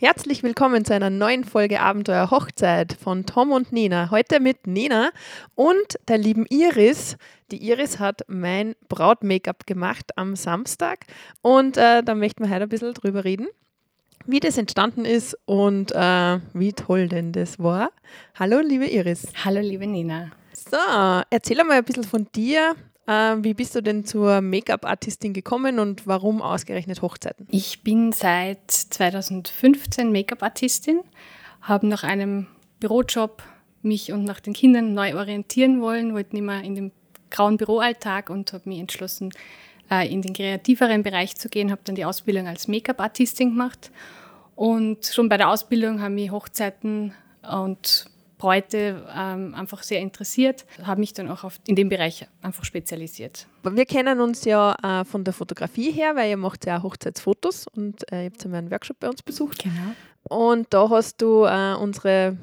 Herzlich willkommen zu einer neuen Folge Abenteuer Hochzeit von Tom und Nina. Heute mit Nina und der lieben Iris. Die Iris hat mein Braut-Make-up gemacht am Samstag und äh, da möchten wir heute ein bisschen drüber reden, wie das entstanden ist und äh, wie toll denn das war. Hallo, liebe Iris. Hallo, liebe Nina. So, erzähl mal ein bisschen von dir. Äh, wie bist du denn zur Make-up-Artistin gekommen und warum ausgerechnet Hochzeiten? Ich bin seit 2015 Make-up-Artistin, habe nach einem Bürojob mich und nach den Kindern neu orientieren wollen, wollte nicht mehr in dem grauen Büroalltag und habe mich entschlossen, äh, in den kreativeren Bereich zu gehen, habe dann die Ausbildung als Make-up-Artistin gemacht und schon bei der Ausbildung haben mich Hochzeiten und Bräute ähm, einfach sehr interessiert, habe mich dann auch auf, in dem Bereich einfach spezialisiert. Wir kennen uns ja äh, von der Fotografie her, weil ihr macht ja auch Hochzeitsfotos und äh, ihr habt ja mal einen Workshop bei uns besucht. Genau. Und da hast du äh, unsere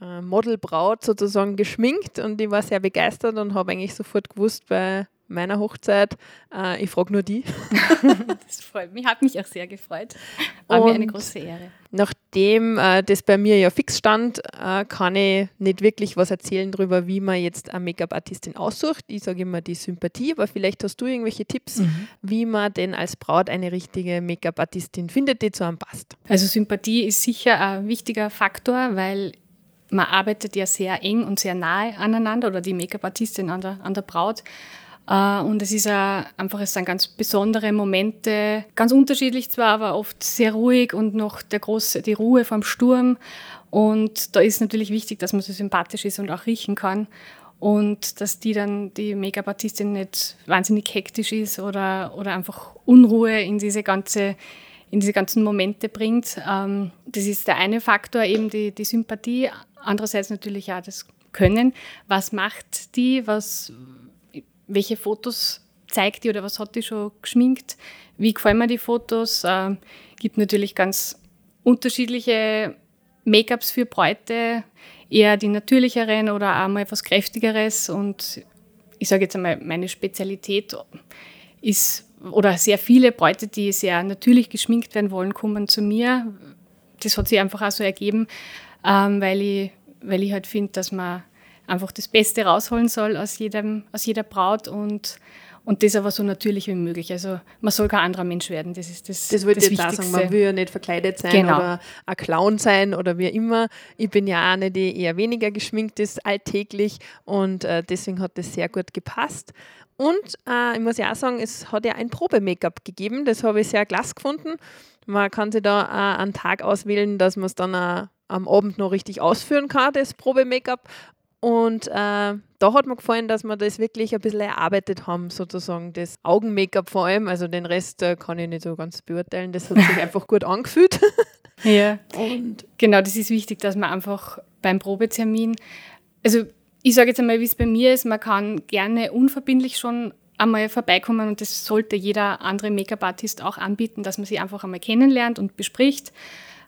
äh, Modelbraut sozusagen geschminkt und ich war sehr begeistert und habe eigentlich sofort gewusst bei meiner Hochzeit, äh, ich frage nur die. das freut mich, hat mich auch sehr gefreut. War und mir eine große Ehre. Nachdem äh, das bei mir ja fix stand, äh, kann ich nicht wirklich was erzählen darüber, wie man jetzt eine Make-up-Artistin aussucht. Ich sage immer die Sympathie, aber vielleicht hast du irgendwelche Tipps, mhm. wie man denn als Braut eine richtige Make-up-Artistin findet, die zu einem passt. Also Sympathie ist sicher ein wichtiger Faktor, weil man arbeitet ja sehr eng und sehr nahe aneinander oder die Make-up-Artistin an der, an der Braut. Uh, und es ist uh, einfach, es sind ganz besondere Momente, ganz unterschiedlich zwar, aber oft sehr ruhig und noch der große, die Ruhe vom Sturm. Und da ist natürlich wichtig, dass man so sympathisch ist und auch riechen kann. Und dass die dann, die Make-up-Artistin nicht wahnsinnig hektisch ist oder, oder einfach Unruhe in diese ganze in diese ganzen Momente bringt. Ähm, das ist der eine Faktor, eben die, die Sympathie. Andererseits natürlich auch das Können. Was macht die? Was, welche Fotos zeigt die oder was hat die schon geschminkt? Wie gefallen mir die Fotos? Äh, gibt natürlich ganz unterschiedliche Make-ups für Bräute, eher die natürlicheren oder auch mal etwas kräftigeres. Und ich sage jetzt einmal, meine Spezialität ist oder sehr viele Bräute, die sehr natürlich geschminkt werden wollen, kommen zu mir. Das hat sich einfach auch so ergeben, ähm, weil, ich, weil ich halt finde, dass man einfach das Beste rausholen soll aus, jedem, aus jeder Braut und, und das aber so natürlich wie möglich. Also man soll kein anderer Mensch werden, das ist das Das wollte ich jetzt auch sagen, man will ja nicht verkleidet sein genau. oder ein Clown sein oder wie immer. Ich bin ja eine, die eher weniger geschminkt ist alltäglich und äh, deswegen hat das sehr gut gepasst. Und äh, ich muss ja auch sagen, es hat ja ein Probe-Make-up gegeben, das habe ich sehr klasse gefunden. Man kann sich da äh, einen Tag auswählen, dass man es dann äh, am Abend noch richtig ausführen kann, das Probe-Make-up. Und äh, da hat mir gefallen, dass wir das wirklich ein bisschen erarbeitet haben, sozusagen das Augen-Make-up vor allem. Also den Rest äh, kann ich nicht so ganz beurteilen. Das hat sich einfach gut angefühlt. ja. Und genau, das ist wichtig, dass man einfach beim Probetermin, also ich sage jetzt einmal, wie es bei mir ist, man kann gerne unverbindlich schon einmal vorbeikommen und das sollte jeder andere Make-up-Artist auch anbieten, dass man sie einfach einmal kennenlernt und bespricht,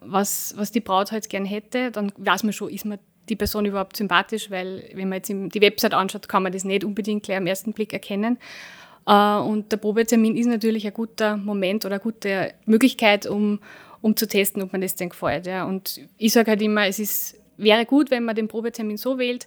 was, was die Braut halt gern hätte. Dann weiß man schon, ist man die Person überhaupt sympathisch, weil wenn man jetzt die Website anschaut, kann man das nicht unbedingt gleich am ersten Blick erkennen. Äh, und der Probetermin ist natürlich ein guter Moment oder eine gute Möglichkeit, um, um zu testen, ob man das denn gefällt. Und ich sage halt immer, es ist, wäre gut, wenn man den Probetermin so wählt,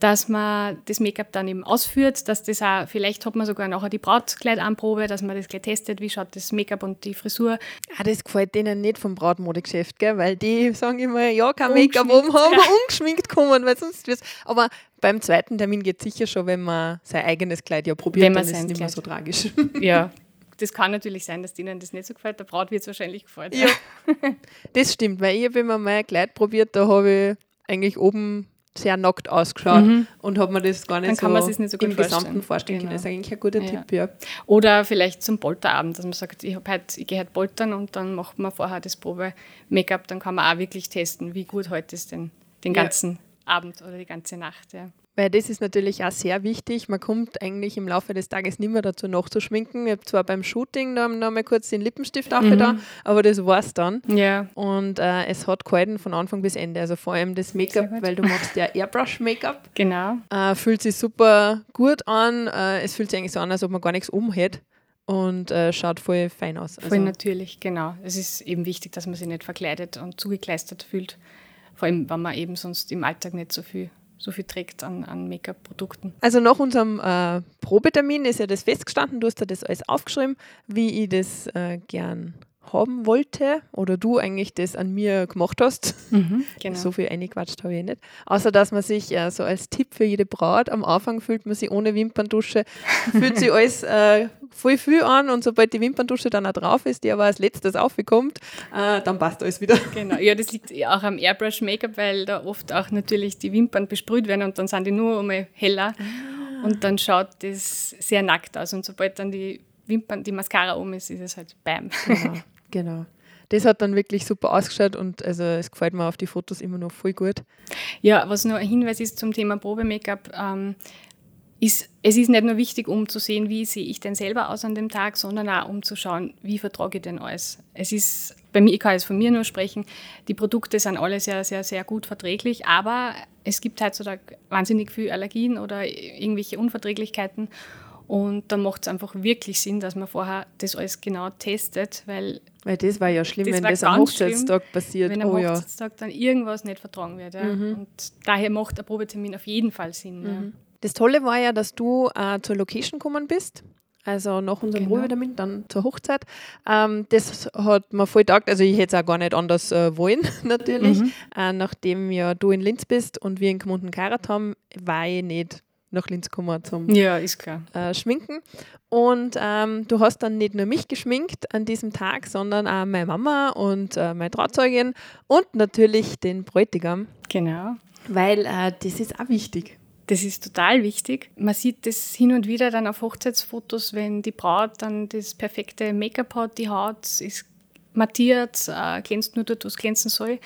dass man das Make-up dann eben ausführt, dass das auch, vielleicht hat man sogar nachher die Brautkleidanprobe, dass man das gleich testet, wie schaut das Make-up und die Frisur. Ah, das gefällt denen nicht vom Brautmodegeschäft, gell? weil die sagen immer, ja, kein Make-up oben haben, ja. ungeschminkt kommen, weil sonst wir's. Aber beim zweiten Termin geht es sicher schon, wenn man sein eigenes Kleid ja probiert, wenn man dann ist es nicht mehr so tragisch. Ja, das kann natürlich sein, dass denen das nicht so gefällt. Der Braut wird es wahrscheinlich gefallen. Ja, das stimmt, weil ich habe immer mein Kleid probiert, da habe ich eigentlich oben sehr nackt ausgeschaut mhm. und hat man das gar nicht, Dann so, nicht so im Gesamten vorstellen genau. Das ist eigentlich ein guter ja. Tipp, ja. Oder vielleicht zum Polterabend, dass man sagt, ich, ich gehe halt poltern und dann macht man vorher das Probe-Make-up, dann kann man auch wirklich testen, wie gut heute ist denn den ganzen ja. Abend oder die ganze Nacht. Ja. Weil das ist natürlich auch sehr wichtig. Man kommt eigentlich im Laufe des Tages nicht mehr dazu, nachzuschminken. Ich habe zwar beim Shooting noch, noch mal kurz den Lippenstift mhm. da, aber das war es dann. Ja. Und äh, es hat gehalten von Anfang bis Ende. Also vor allem das Make-up, weil du machst ja Airbrush-Make-up. Genau. Äh, fühlt sich super gut an. Äh, es fühlt sich eigentlich so an, als ob man gar nichts um hätte. und äh, schaut voll fein aus. Also voll natürlich, genau. Es ist eben wichtig, dass man sich nicht verkleidet und zugekleistert fühlt. Vor allem, wenn man eben sonst im Alltag nicht so viel so viel trägt an, an Make-up-Produkten. Also nach unserem äh, Probetermin ist ja das festgestanden, du hast ja das alles aufgeschrieben, wie ich das äh, gern haben wollte oder du eigentlich das an mir gemacht hast. Mhm, genau. So viel eingequatscht habe ich nicht. Außer, dass man sich äh, so als Tipp für jede Braut am Anfang fühlt man sich ohne Wimperndusche, fühlt sich alles äh, voll viel an und sobald die Wimperndusche dann auch drauf ist, die aber als letztes aufkommt, äh, dann passt alles wieder. Genau, ja, das liegt auch am Airbrush-Make-up, weil da oft auch natürlich die Wimpern besprüht werden und dann sind die nur einmal heller ah. und dann schaut das sehr nackt aus und sobald dann die Wimpern, die Mascara um ist, ist es halt Bam. Genau. Genau. Das hat dann wirklich super ausgeschaut und also es gefällt mir auf die Fotos immer noch voll gut. Ja, was nur ein Hinweis ist zum Thema Probe-Make-up, ähm, ist, es ist nicht nur wichtig, um zu sehen, wie sehe ich denn selber aus an dem Tag, sondern auch um zu schauen, wie vertrage ich denn alles. Es ist, bei mir, ich kann jetzt von mir nur sprechen, die Produkte sind alle sehr, sehr, sehr gut verträglich, aber es gibt heutzutage wahnsinnig viele Allergien oder irgendwelche Unverträglichkeiten und da macht es einfach wirklich Sinn, dass man vorher das alles genau testet, weil. Weil das war ja schlimm, das wenn das am Hochzeitstag schlimm, passiert. Wenn am oh, Hochzeitstag ja. dann irgendwas nicht vertragen wird. Ja. Mhm. Und daher macht der Probetermin auf jeden Fall Sinn. Mhm. Ja. Das Tolle war ja, dass du äh, zur Location gekommen bist. Also nach unserem genau. Probetermin, dann zur Hochzeit. Ähm, das hat mir voll taugt. Also ich hätte es auch gar nicht anders äh, wollen, natürlich. Mhm. Äh, nachdem ja du in Linz bist und wir in Gmunden geheiratet haben, war ich nicht nach Linz gekommen zum ja. Äh, Schminken. Und ähm, du hast dann nicht nur mich geschminkt an diesem Tag, sondern auch meine Mama und äh, meine Trauzeugin und natürlich den Bräutigam. Genau. Weil äh, das ist auch wichtig. Das ist total wichtig. Man sieht das hin und wieder dann auf Hochzeitsfotos, wenn die Braut dann das perfekte Make-up hat, die Haut ist mattiert, äh, glänzt nur dort, wo es glänzen soll.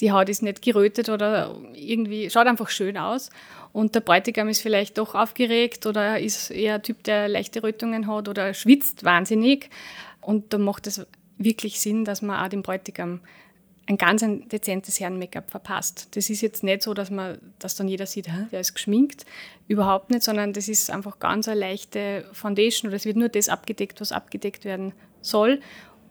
Die Haut ist nicht gerötet oder irgendwie, schaut einfach schön aus. Und der Bräutigam ist vielleicht doch aufgeregt oder ist eher ein Typ, der leichte Rötungen hat oder schwitzt wahnsinnig. Und da macht es wirklich Sinn, dass man auch dem Bräutigam ein ganz ein dezentes Herren-Make-up verpasst. Das ist jetzt nicht so, dass man, dass dann jeder sieht, der ist geschminkt. Überhaupt nicht, sondern das ist einfach ganz eine leichte Foundation oder es wird nur das abgedeckt, was abgedeckt werden soll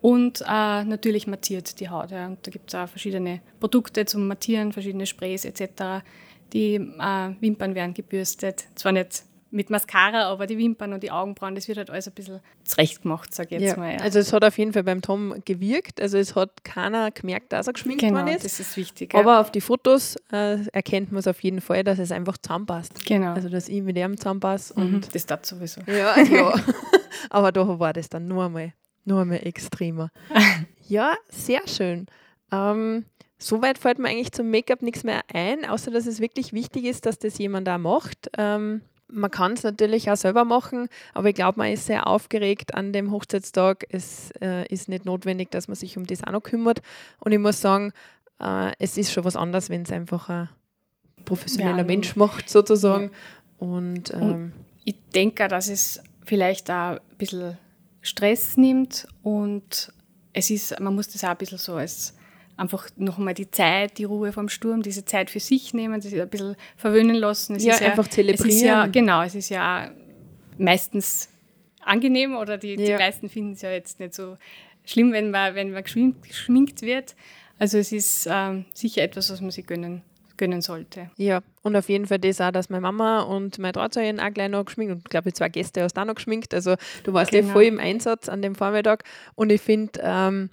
und äh, natürlich mattiert die Haut. Ja. Und da gibt es auch verschiedene Produkte zum Mattieren, verschiedene Sprays etc. Die äh, Wimpern werden gebürstet. Zwar nicht mit Mascara, aber die Wimpern und die Augenbrauen, das wird halt alles ein bisschen zurecht gemacht, sage ich jetzt ja, mal. Ja. Also es hat auf jeden Fall beim Tom gewirkt. Also es hat keiner gemerkt, dass er geschminkt genau, worden ist. das ist wichtig. Aber ja. auf die Fotos äh, erkennt man es auf jeden Fall, dass es einfach zusammenpasst. Genau. Also dass ich mit ihm zusammenpasse. Mhm, das tat sowieso. Ja, ja. aber da war das dann nur einmal nur einmal extremer. ja, sehr schön. Ähm, Soweit fällt mir eigentlich zum Make-up nichts mehr ein, außer dass es wirklich wichtig ist, dass das jemand da macht. Ähm, man kann es natürlich auch selber machen, aber ich glaube, man ist sehr aufgeregt an dem Hochzeitstag. Es äh, ist nicht notwendig, dass man sich um das auch noch kümmert. Und ich muss sagen, äh, es ist schon was anderes, wenn es einfach ein professioneller ja, Mensch macht, sozusagen. Ja. Und, ähm, Und ich denke, dass es vielleicht auch ein bisschen Stress nimmt und es ist, man muss das auch ein bisschen so als einfach nochmal die Zeit, die Ruhe vom Sturm, diese Zeit für sich nehmen, sich ein bisschen verwöhnen lassen. Es ja, ist einfach ja, zelebrieren. Es ist ja, genau, es ist ja meistens angenehm oder die, ja. die meisten finden es ja jetzt nicht so schlimm, wenn man, wenn man geschminkt, geschminkt wird. Also es ist ähm, sicher etwas, was man sich gönnen gönnen sollte. Ja, und auf jeden Fall das auch, dass meine Mama und meine Trauzeugin auch gleich noch geschminkt und ich glaube, zwei Gäste hast auch noch geschminkt. Also du warst genau. ja voll im Einsatz an dem Vormittag und ich finde, ähm,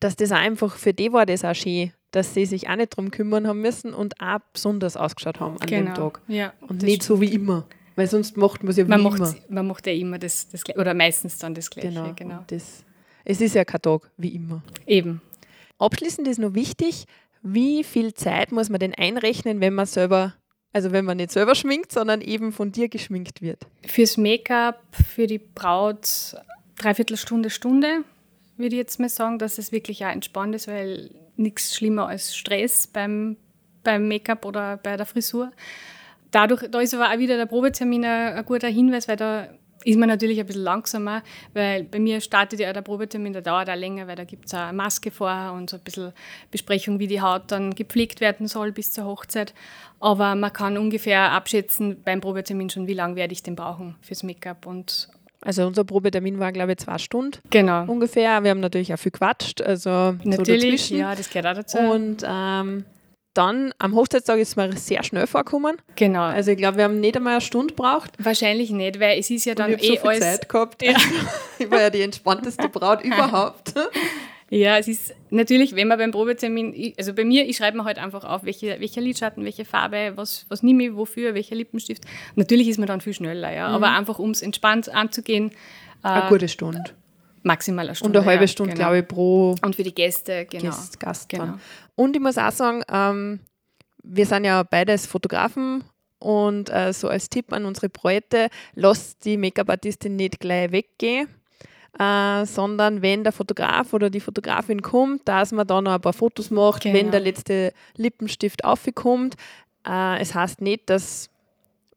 dass das einfach für die war das auch schön, dass sie sich auch nicht drum kümmern haben müssen und auch besonders ausgeschaut haben an genau. dem Tag. Ja, und nicht so wie immer. Weil sonst macht man es ja wie man immer. Macht, man macht ja immer das, das oder meistens dann das Gleiche. Genau. genau. Das, es ist ja kein Tag wie immer. Eben. Abschließend ist noch wichtig, wie viel Zeit muss man denn einrechnen, wenn man selber, also wenn man nicht selber schminkt, sondern eben von dir geschminkt wird? Fürs Make-up, für die Braut dreiviertel Stunde, Stunde, würde ich jetzt mal sagen, dass es wirklich auch entspannt ist, weil nichts schlimmer als Stress beim, beim Make-up oder bei der Frisur. Dadurch, da ist aber auch wieder der Probetermin ein, ein guter Hinweis, weil da ist man natürlich ein bisschen langsamer, weil bei mir startet ja der Probetermin, der dauert auch länger, weil da gibt es eine Maske vorher und so ein bisschen Besprechung, wie die Haut dann gepflegt werden soll bis zur Hochzeit. Aber man kann ungefähr abschätzen beim Probetermin schon, wie lange werde ich den brauchen fürs Make-up und Also unser Probetermin war, glaube ich, zwei Stunden. Genau. Ungefähr. Wir haben natürlich auch viel gequatscht. Also natürlich, so ja, das gehört auch dazu. Und ähm, dann am Hochzeitstag ist es mir sehr schnell vorgekommen. Genau. Also ich glaube, wir haben nicht einmal eine Stunde gebraucht. Wahrscheinlich nicht, weil es ist ja dann Und ich eh so viel alles. Zeit gehabt. Ja. ich war ja die entspannteste Braut überhaupt. Ja, es ist natürlich, wenn man beim Probetermin, also bei mir, ich schreibe mir halt einfach auf, welche, welcher Lidschatten, welche Farbe, was, was nehme ich, wofür, welcher Lippenstift. Natürlich ist man dann viel schneller, ja. Mhm. Aber einfach, um es entspannt anzugehen, Eine äh, gute Stunde. maximal eine Und Stunde. eine halbe ja, Stunde, genau. glaube ich, pro Und für die Gäste, genau. Gast, Gast genau. Und ich muss auch sagen, ähm, wir sind ja beides Fotografen und äh, so als Tipp an unsere Bräute, lasst die Make-up-Artistin nicht gleich weggehen, äh, sondern wenn der Fotograf oder die Fotografin kommt, dass man da noch ein paar Fotos macht, Genau. wenn der letzte Lippenstift aufkommt. Äh, es heißt nicht, dass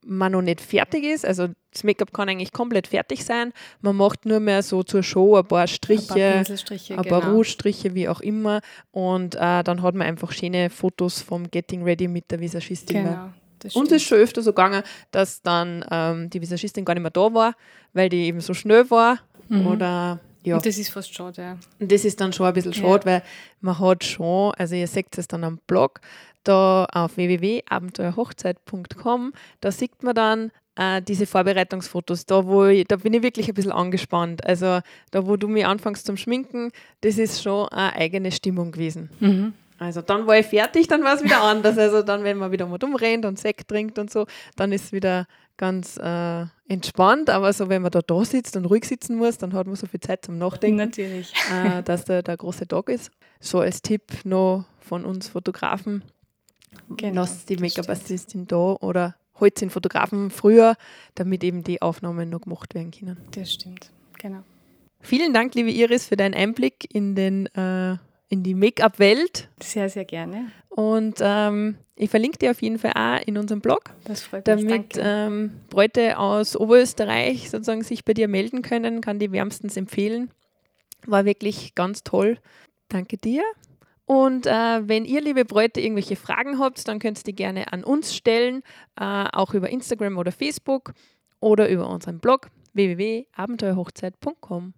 man noch nicht fertig ist. Also das Make-up kann eigentlich komplett fertig sein. Man macht nur mehr so zur Show ein paar Striche, Ein paar ein paar genau. Rouge-Striche, wie auch immer. Und äh, dann hat man einfach schöne Fotos vom Getting Ready mit der Visagistin. Genau. Das Und es stimmt. ist schon öfter so gegangen, dass dann ähm, die Visagistin gar nicht mehr da war, weil die eben so schnell war. Oder ja. Und das ist fast schade, ja. Und das ist dann schon ein bisschen Ja. schade, weil man hat schon, also ihr seht es dann am Blog, da auf www.abenteuerhochzeit.com, da sieht man dann äh, diese Vorbereitungsfotos, da, wo ich, da bin ich wirklich ein bisschen angespannt. Also da, wo du mich anfängst zum Schminken, das ist schon eine eigene Stimmung gewesen. Mhm. Also dann war ich fertig, dann war es wieder anders. Also dann, wenn man wieder mal umrennt und Sekt trinkt und so, dann ist es wieder ganz äh, entspannt. Aber so, wenn man da, da sitzt und ruhig sitzen muss, dann hat man so viel Zeit zum Nachdenken Natürlich. äh, dass der, der große Tag ist. So als Tipp noch von uns Fotografen, Genau, lasst die Make-up-Assistin da oder holt den Fotografen früher, damit eben die Aufnahmen noch gemacht werden können. Das stimmt, genau. Vielen Dank, liebe Iris, für deinen Einblick in, den, äh, in die Make-up-Welt. Sehr, sehr gerne. Und ähm, ich verlinke dir auf jeden Fall auch in unserem Blog, Das freut mich. damit Danke. ähm, Bräute aus Oberösterreich sozusagen sich bei dir melden können. Kann die wärmstens empfehlen. War wirklich ganz toll. Danke dir. Und äh, wenn ihr, liebe Bräute, irgendwelche Fragen habt, dann könnt ihr die gerne an uns stellen, äh, auch über Instagram oder Facebook oder über unseren Blog www.abenteuerhochzeit.com.